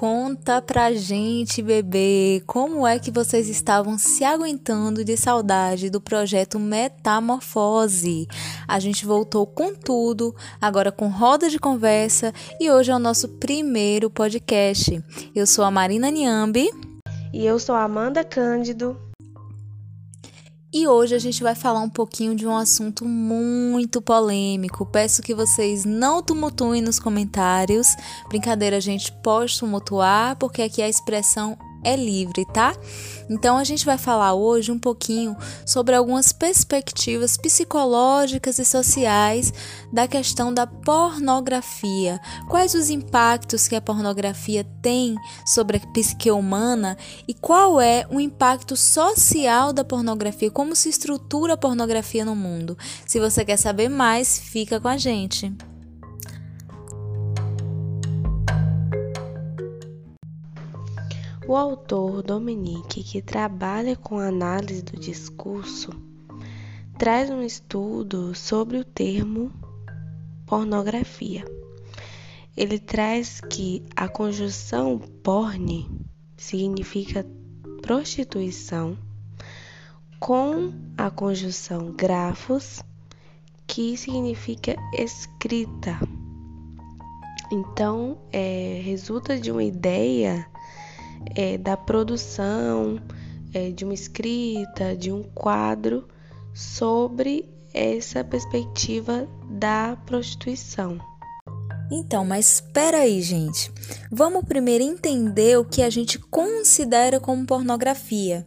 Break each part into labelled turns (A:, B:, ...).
A: Conta pra gente, bebê, como é que vocês estavam se aguentando de saudade do projeto Metamorfose? A gente voltou com tudo, agora com roda de conversa e hoje é o nosso primeiro podcast. Eu sou a Marina Niambi.
B: E eu sou a Amanda Cândido.
A: E hoje a gente vai falar um pouquinho de um assunto muito polêmico. Peço que vocês não tumultuem nos comentários. Brincadeira, a gente pode tumultuar, porque aqui a expressão é livre, tá? Então a gente vai falar hoje um pouquinho sobre algumas perspectivas psicológicas e sociais da questão da pornografia. Quais os impactos que a pornografia tem sobre a psique humana e qual é o impacto social da pornografia, como se estrutura a pornografia no mundo. Se você quer saber mais, fica com a gente.
B: O autor Dominique, que trabalha com análise do discurso, traz um estudo sobre o termo pornografia. Ele traz que a conjunção porne significa prostituição, com a conjunção grafos, que significa escrita. Então, é, resulta de uma ideia é, da produção é, de uma escrita, de um quadro sobre essa perspectiva da prostituição.
A: Então, mas espera aí, gente. Vamos primeiro entender o que a gente considera como pornografia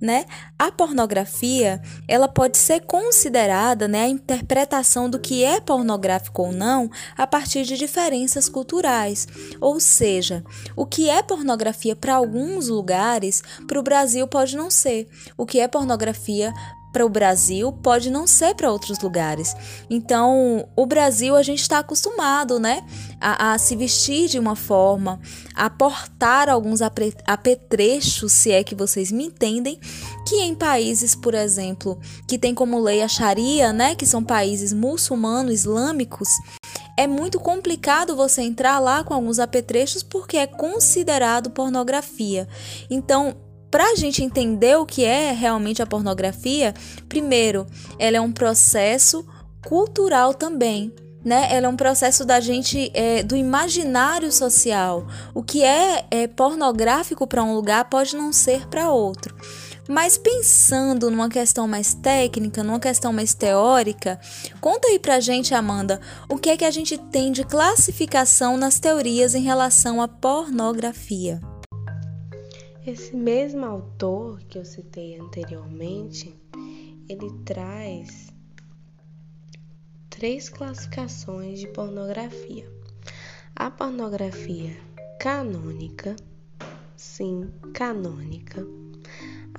A: né? A pornografia, ela pode ser considerada, né, a interpretação do que é pornográfico ou não a partir de diferenças culturais. Ou seja, o que é pornografia para alguns lugares, para o Brasil pode não ser. O que é pornografia para o Brasil pode não ser para outros lugares. Então, o Brasil a gente está acostumado, né, a, a, se vestir de uma forma, a portar alguns apetrechos, se é que vocês me entendem, que em países, por exemplo, que tem como lei a Sharia, né, que são países muçulmanos, islâmicos, é muito complicado você entrar lá com alguns apetrechos porque é considerado pornografia. Então, para a gente entender o que é realmente a pornografia, primeiro, ela é um processo cultural também. Né? Ela é um processo da gente é, do imaginário social. O que é, é pornográfico para um lugar pode não ser para outro. Mas pensando numa questão mais técnica, numa questão mais teórica, conta aí pra gente, Amanda, o que é que a gente tem de classificação nas teorias em relação à pornografia.
B: Esse mesmo autor que eu citei anteriormente, ele traz três classificações de pornografia. A pornografia canônica, sim, canônica,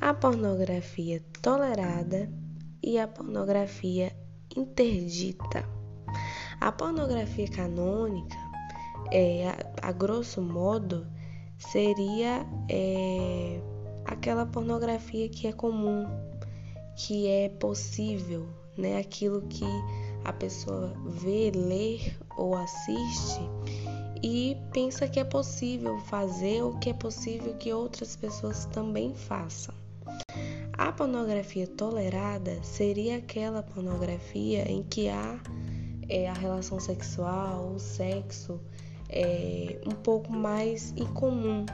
B: a pornografia tolerada e a pornografia interdita. A pornografia canônica, é, a, a grosso modo, seria é, aquela pornografia que é comum, que é possível, né? Aquilo que a pessoa vê, lê ou assiste e pensa que é possível fazer ou que é possível que outras pessoas também façam. A pornografia tolerada seria aquela pornografia em que há é, a relação sexual, o sexo é, um pouco mais incomum,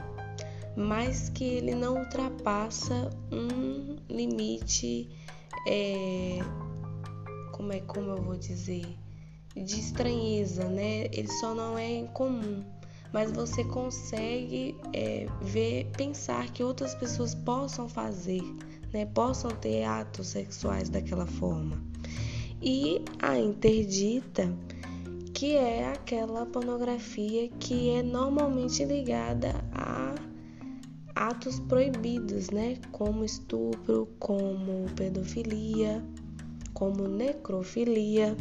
B: mas que ele não ultrapassa um limite, é, como é como eu vou dizer, de estranheza, né? Ele só não é incomum, mas você consegue é, ver, pensar que outras pessoas possam fazer, né? Possam ter atos sexuais daquela forma. E a interdita que é aquela pornografia que é normalmente ligada a atos proibidos, né? Como estupro, como pedofilia, como necrofilia.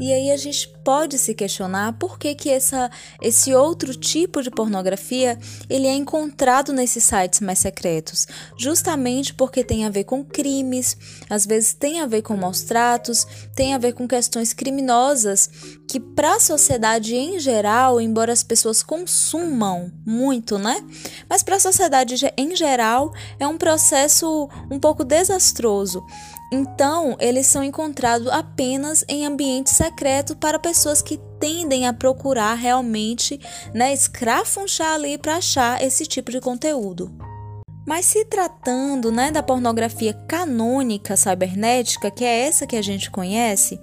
A: E aí a gente pode se questionar por que, que essa, esse outro tipo de pornografia ele é encontrado nesses sites mais secretos, justamente porque tem a ver com crimes, às vezes tem a ver com maus tratos, tem a ver com questões criminosas que para a sociedade em geral, embora as pessoas consumam muito, né? Mas para a sociedade em geral é um processo um pouco desastroso. Então, eles são encontrados apenas em ambientes secretos para pessoas que tendem a procurar realmente, né, escrafunchar ali para achar esse tipo de conteúdo. Mas se tratando né, da pornografia canônica cibernética, que é essa que a gente conhece,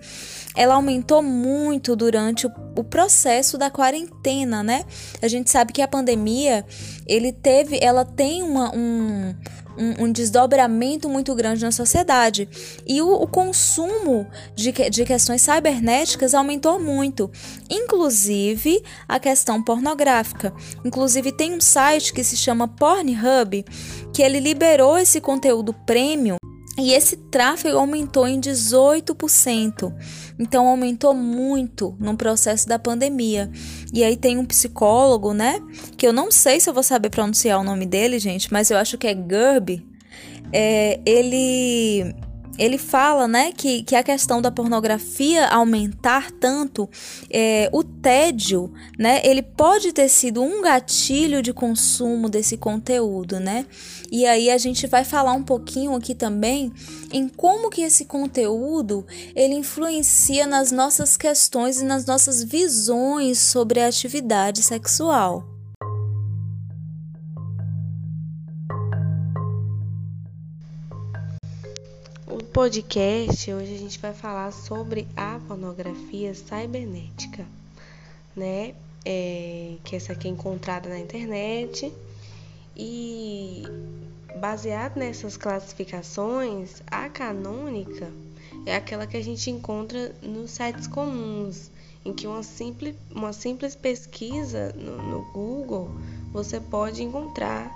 A: ela aumentou muito durante o, o, processo da quarentena, né? A gente sabe que a pandemia, ele teve, ela tem uma, um, um, um, desdobramento muito grande na sociedade. E o, o consumo de, de questões cibernéticas aumentou muito, inclusive a questão pornográfica. Inclusive, tem um site que se chama Pornhub que ele liberou esse conteúdo premium e esse tráfego aumentou em 18%. Então aumentou muito no processo da pandemia. E aí tem um psicólogo, né? Que eu não sei se eu vou saber pronunciar o nome dele, gente, mas eu acho que é Gerb. É, ele ele fala né, que, que a questão da pornografia aumentar tanto, é, o tédio, né, ele pode ter sido um gatilho de consumo desse conteúdo, né? E aí a gente vai falar um pouquinho aqui também em como que esse conteúdo ele influencia nas nossas questões e nas nossas visões sobre a atividade sexual.
B: Podcast, hoje a gente vai falar sobre a pornografia cibernética, né? É, que essa aqui é encontrada na internet e baseado nessas classificações, a canônica é aquela que a gente encontra nos sites comuns, em que uma simples, uma simples pesquisa no, no Google você pode encontrar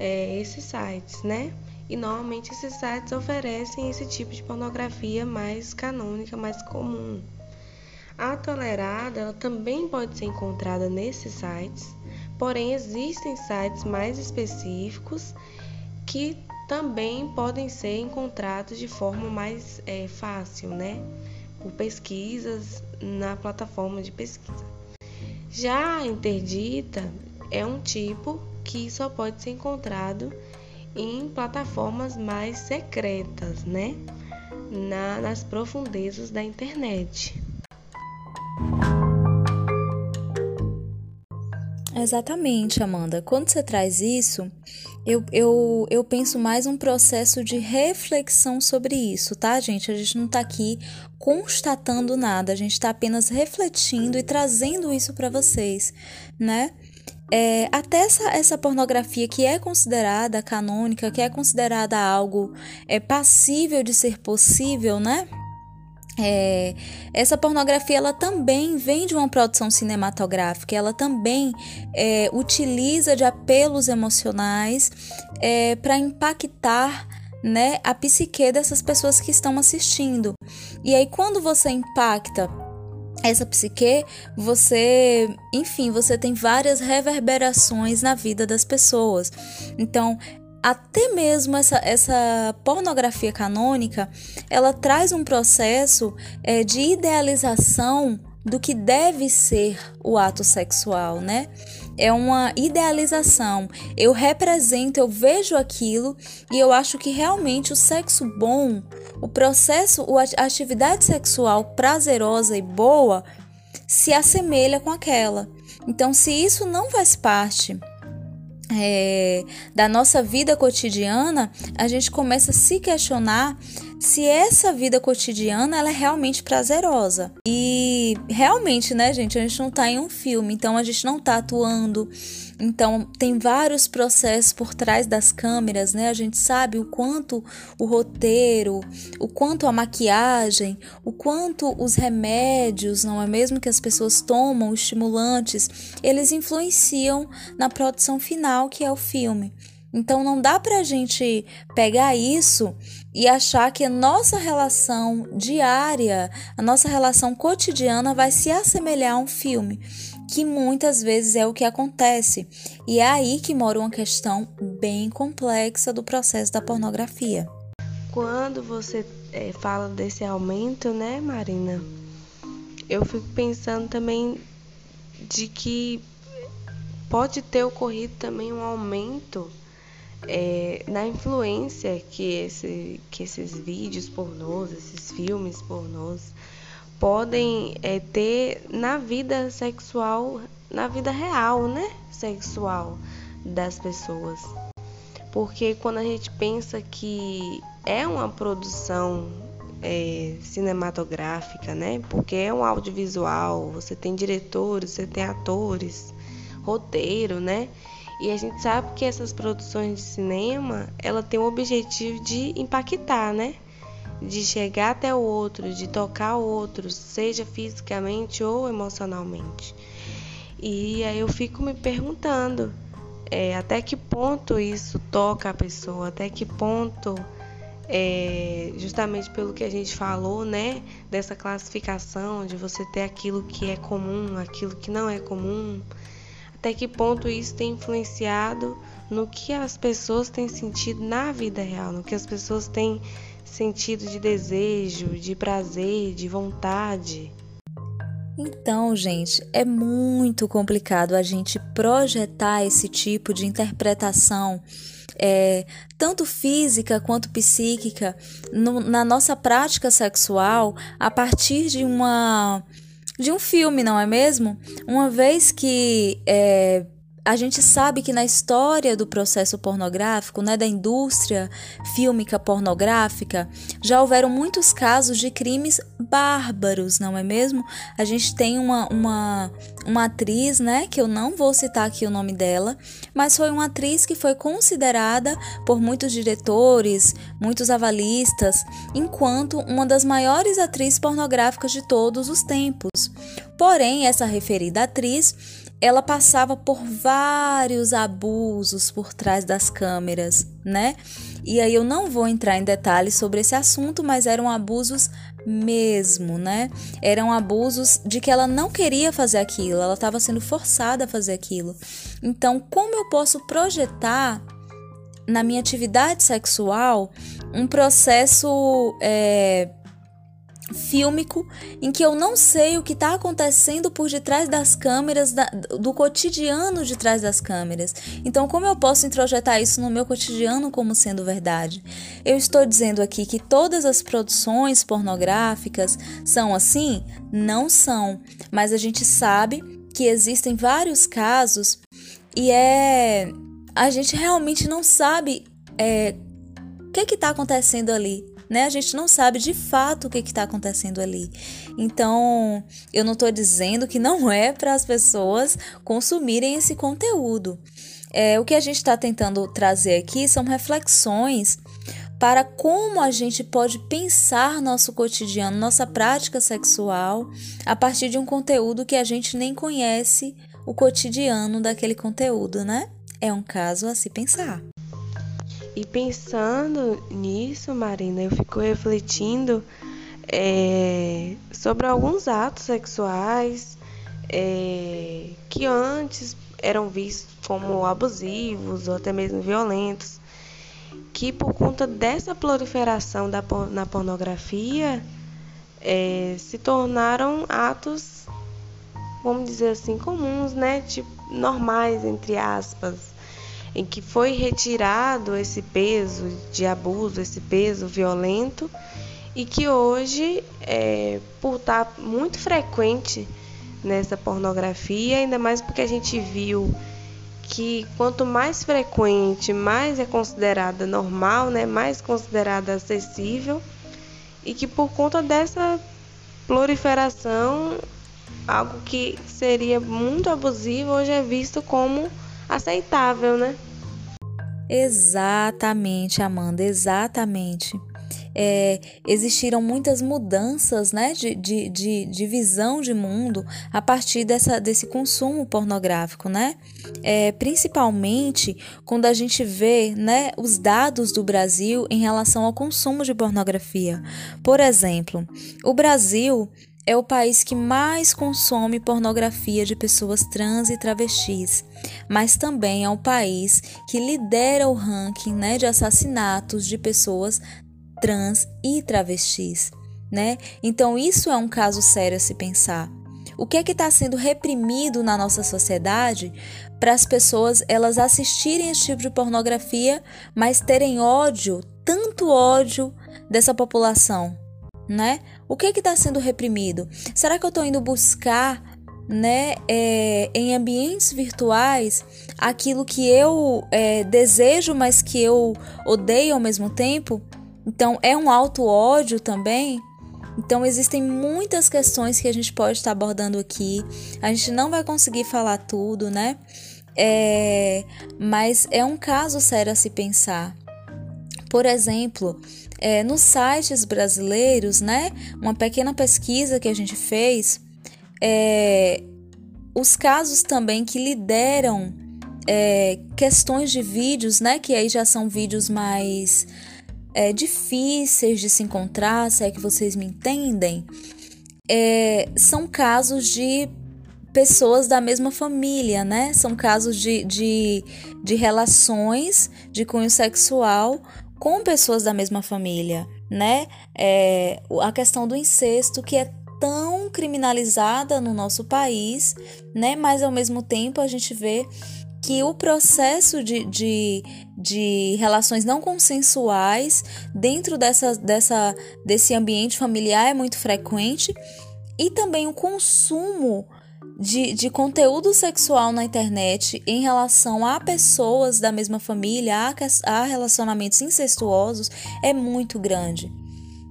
B: é, esses sites, né? E normalmente esses sites oferecem esse tipo de pornografia mais canônica, mais comum. A tolerada ela também pode ser encontrada nesses sites, porém existem sites mais específicos que também podem ser encontrados de forma mais é, fácil, né? Por pesquisas na plataforma de pesquisa. Já a interdita é um tipo que só pode ser encontrado em plataformas mais secretas, né? Na, nas profundezas da internet.
A: Exatamente, Amanda. Quando você traz isso, eu, eu, eu penso mais um processo de reflexão sobre isso, tá, gente? A gente não tá aqui constatando nada, a gente tá apenas refletindo e trazendo isso para vocês, né? É, até essa, essa pornografia que é considerada canônica, que é considerada algo é, passível de ser possível, né? É, essa pornografia ela também vem de uma produção cinematográfica, ela também é, utiliza de apelos emocionais é, para impactar né, a psique dessas pessoas que estão assistindo. E aí, quando você impacta essa psique, você, enfim, você tem várias reverberações na vida das pessoas. Então, até mesmo essa, essa pornografia canônica, ela traz um processo é, de idealização do que deve ser o ato sexual, né? É uma idealização. Eu represento, eu vejo aquilo e eu acho que realmente o sexo bom, o processo, a atividade sexual prazerosa e boa se assemelha com aquela. Então, se isso não faz parte é, da nossa vida cotidiana, a gente começa a se questionar se essa vida cotidiana ela é realmente prazerosa. E realmente, né, gente, a gente não tá em um filme, então a gente não tá atuando. Então, tem vários processos por trás das câmeras, né? A gente sabe o quanto o roteiro, o quanto a maquiagem, o quanto os remédios, não é mesmo que as pessoas tomam, estimulantes, eles influenciam na produção final, que é o filme. Então não dá pra gente pegar isso e achar que a nossa relação diária, a nossa relação cotidiana vai se assemelhar a um filme, que muitas vezes é o que acontece. E é aí que mora uma questão bem complexa do processo da pornografia.
B: Quando você é, fala desse aumento, né, Marina? Eu fico pensando também de que pode ter ocorrido também um aumento é, na influência que, esse, que esses vídeos pornôs, esses filmes pornôs podem é, ter na vida sexual, na vida real, né? Sexual das pessoas. Porque quando a gente pensa que é uma produção é, cinematográfica, né? Porque é um audiovisual, você tem diretores, você tem atores, roteiro, né? E a gente sabe que essas produções de cinema, ela tem o objetivo de impactar, né? De chegar até o outro, de tocar o outro, seja fisicamente ou emocionalmente. E aí eu fico me perguntando é, até que ponto isso toca a pessoa, até que ponto, é, justamente pelo que a gente falou, né, dessa classificação de você ter aquilo que é comum, aquilo que não é comum, até que ponto isso tem influenciado no que as pessoas têm sentido na vida real, no que as pessoas têm sentido de desejo, de prazer, de vontade.
A: Então, gente, é muito complicado a gente projetar esse tipo de interpretação, é, tanto física quanto psíquica, no, na nossa prática sexual a partir de uma de um filme, não é mesmo? Uma vez que é, a gente sabe que na história do processo pornográfico, né, da indústria fílmica pornográfica, já houveram muitos casos de crimes bárbaros, não é mesmo? A gente tem uma, uma, uma atriz, né, que eu não vou citar aqui o nome dela, mas foi uma atriz que foi considerada por muitos diretores, muitos avalistas, enquanto uma das maiores atrizes pornográficas de todos os tempos. Porém, essa referida atriz ela passava por vários abusos por trás das câmeras, né? E aí eu não vou entrar em detalhes sobre esse assunto, mas eram abusos mesmo, né? Eram abusos de que ela não queria fazer aquilo, ela estava sendo forçada a fazer aquilo. Então, como eu posso projetar na minha atividade sexual um processo é, fílmico em que eu não sei o que está acontecendo por detrás das câmeras, da, do cotidiano de trás das câmeras. Então, como eu posso introjetar isso no meu cotidiano como sendo verdade? Eu estou dizendo aqui que todas as produções pornográficas são assim? Não são, mas a gente sabe que existem vários casos e é a gente realmente não sabe é, o que está acontecendo ali né? A gente não sabe de fato o que está acontecendo ali. Então, eu não estou dizendo que não é para as pessoas consumirem esse conteúdo. É, o que a gente está tentando trazer aqui são reflexões para como a gente pode pensar nosso cotidiano, nossa prática sexual, a partir de um conteúdo que a gente nem conhece o cotidiano daquele conteúdo, né? É um caso a se pensar.
B: E pensando nisso, Marina, eu fico refletindo é, sobre alguns atos sexuais é, que antes eram vistos como abusivos ou até mesmo violentos, que por conta dessa proliferação da, na pornografia é, se tornaram atos, vamos dizer assim, comuns, né? Tipo, normais, entre aspas em que foi retirado esse peso de abuso, esse peso violento, e que hoje, é, por estar muito frequente nessa pornografia, ainda mais porque a gente viu que quanto mais frequente, mais é considerada normal, né, mais considerada acessível, e que por conta dessa proliferação, algo que seria muito abusivo hoje é visto como aceitável, né?
A: Exatamente, Amanda, exatamente. É, existiram muitas mudanças né, de, de, de, de, visão de mundo a partir dessa, desse consumo pornográfico, né? É, principalmente quando a gente vê né, os dados do Brasil em relação ao consumo de pornografia. Por exemplo, o Brasil é o país que mais consome pornografia de pessoas trans e travestis, mas também é o país que lidera o ranking né, de assassinatos de pessoas trans e travestis. Né? Então, isso é um caso sério a se pensar. O que é que está sendo reprimido na nossa sociedade para as pessoas elas assistirem esse tipo de pornografia, mas terem ódio, tanto ódio dessa população? né? O que é está sendo reprimido? Será que eu estou indo buscar, né, é, em ambientes virtuais aquilo que eu é, desejo, mas que eu odeio ao mesmo tempo? Então é um alto ódio também. Então existem muitas questões que a gente pode estar abordando aqui. A gente não vai conseguir falar tudo, né? É, mas é um caso sério a se pensar. Por exemplo, é, nos sites brasileiros, né? Uma pequena pesquisa que a gente fez, é, os casos também que lideram é, questões de vídeos, né? Que aí já são vídeos mais é, difíceis de se encontrar, se é que vocês me entendem, é, são casos de pessoas da mesma família, né? São casos de, de, de relações de cunho sexual com pessoas da mesma família, né? É, a questão do incesto que é tão criminalizada no nosso país, né? Mas ao mesmo tempo a gente vê que o processo de, de, de relações não consensuais dentro dessa, dessa, desse ambiente familiar é muito frequente e também o consumo de, de conteúdo sexual na internet em relação a pessoas da mesma família, a, a relacionamentos incestuosos, é muito grande.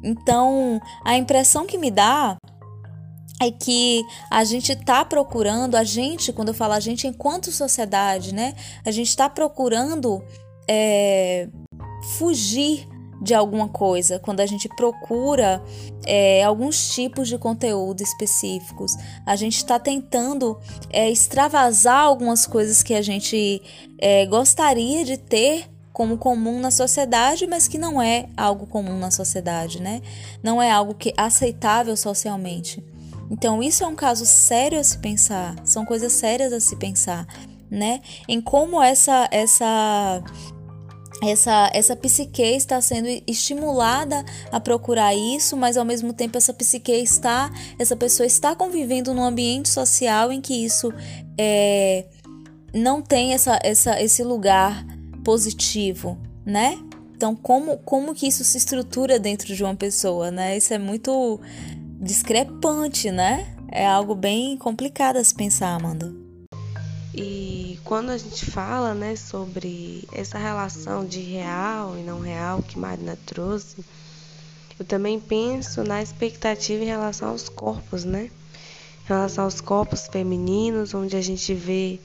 A: Então, a impressão que me dá é que a gente está procurando, a gente, quando eu falo a gente enquanto sociedade, né? A gente está procurando é, fugir de alguma coisa, quando a gente procura é, alguns tipos de conteúdo específicos, a gente está tentando é, extravasar algumas coisas que a gente é, gostaria de ter como comum na sociedade, mas que não é algo comum na sociedade, né? Não é algo que é aceitável socialmente. Então, isso é um caso sério a se pensar, são coisas sérias a se pensar, né? Em como essa essa essa, essa psique está sendo estimulada a procurar isso, mas ao mesmo tempo essa psique está, essa pessoa está convivendo num ambiente social em que isso é, não tem essa, essa, esse lugar positivo, né? Então, como, como que isso se estrutura dentro de uma pessoa, né? Isso é muito discrepante, né? É algo bem complicado a se pensar, Amanda.
B: E quando a gente fala né, sobre essa relação de real e não real que Marina trouxe, eu também penso na expectativa em relação aos corpos, né? Em relação aos corpos femininos, onde a gente vê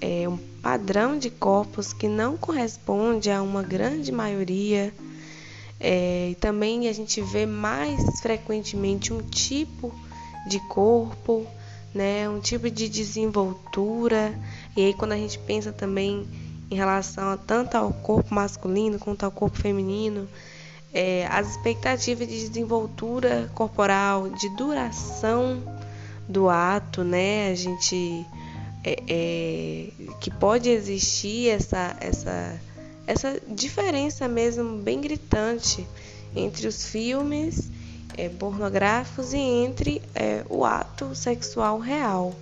B: é, um padrão de corpos que não corresponde a uma grande maioria. É, e também a gente vê mais frequentemente um tipo de corpo né? Um tipo de desenvoltura. E aí quando a gente pensa também em relação a tanto ao corpo masculino quanto ao corpo feminino, é, as expectativas de desenvoltura corporal, de duração do ato, né? A gente é, é, que pode existir essa, essa, essa diferença mesmo bem gritante entre os filmes é, pornográficos e entre é, o ato sexual real.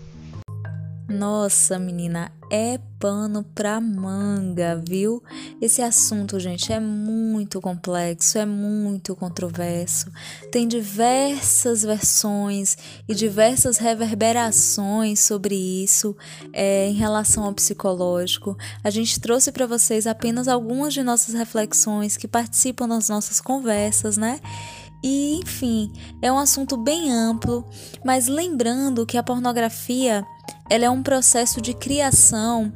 A: Nossa, menina, é pano pra manga, viu? Esse assunto, gente, é muito complexo, é muito controverso. Tem diversas versões e diversas reverberações sobre isso é, em relação ao psicológico. A gente trouxe para vocês apenas algumas de nossas reflexões que participam das nossas conversas, né? E, enfim, é um assunto bem amplo, mas lembrando que a pornografia ela é um processo de criação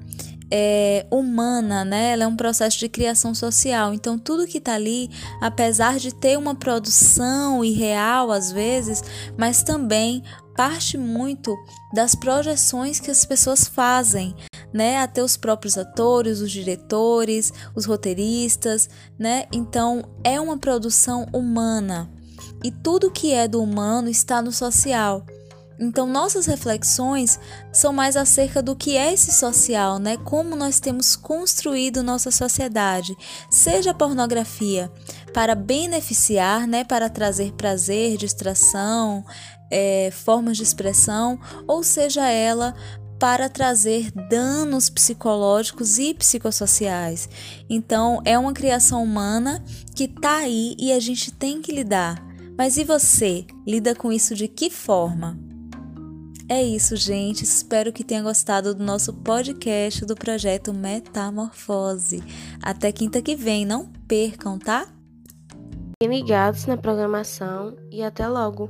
A: é, humana, né? Ela é um processo de criação social. Então, tudo que está ali, apesar de ter uma produção irreal às vezes, mas também parte muito das projeções que as pessoas fazem, né? Até os próprios atores, os diretores, os roteiristas, né? Então, é uma produção humana. E tudo que é do humano está no social. Então, nossas reflexões são mais acerca do que é esse social, né? Como nós temos construído nossa sociedade, seja a pornografia para beneficiar, né? Para trazer prazer, distração, é, formas de expressão, ou seja ela para trazer danos psicológicos e psicossociais. Então, é uma criação humana que está aí e a gente tem que lidar. Mas e você? Lida com isso de que forma? É isso, gente. Espero que tenha gostado do nosso podcast do projeto Metamorfose. Até quinta que vem, não percam, tá?
B: Fiquem ligados na programação e até logo!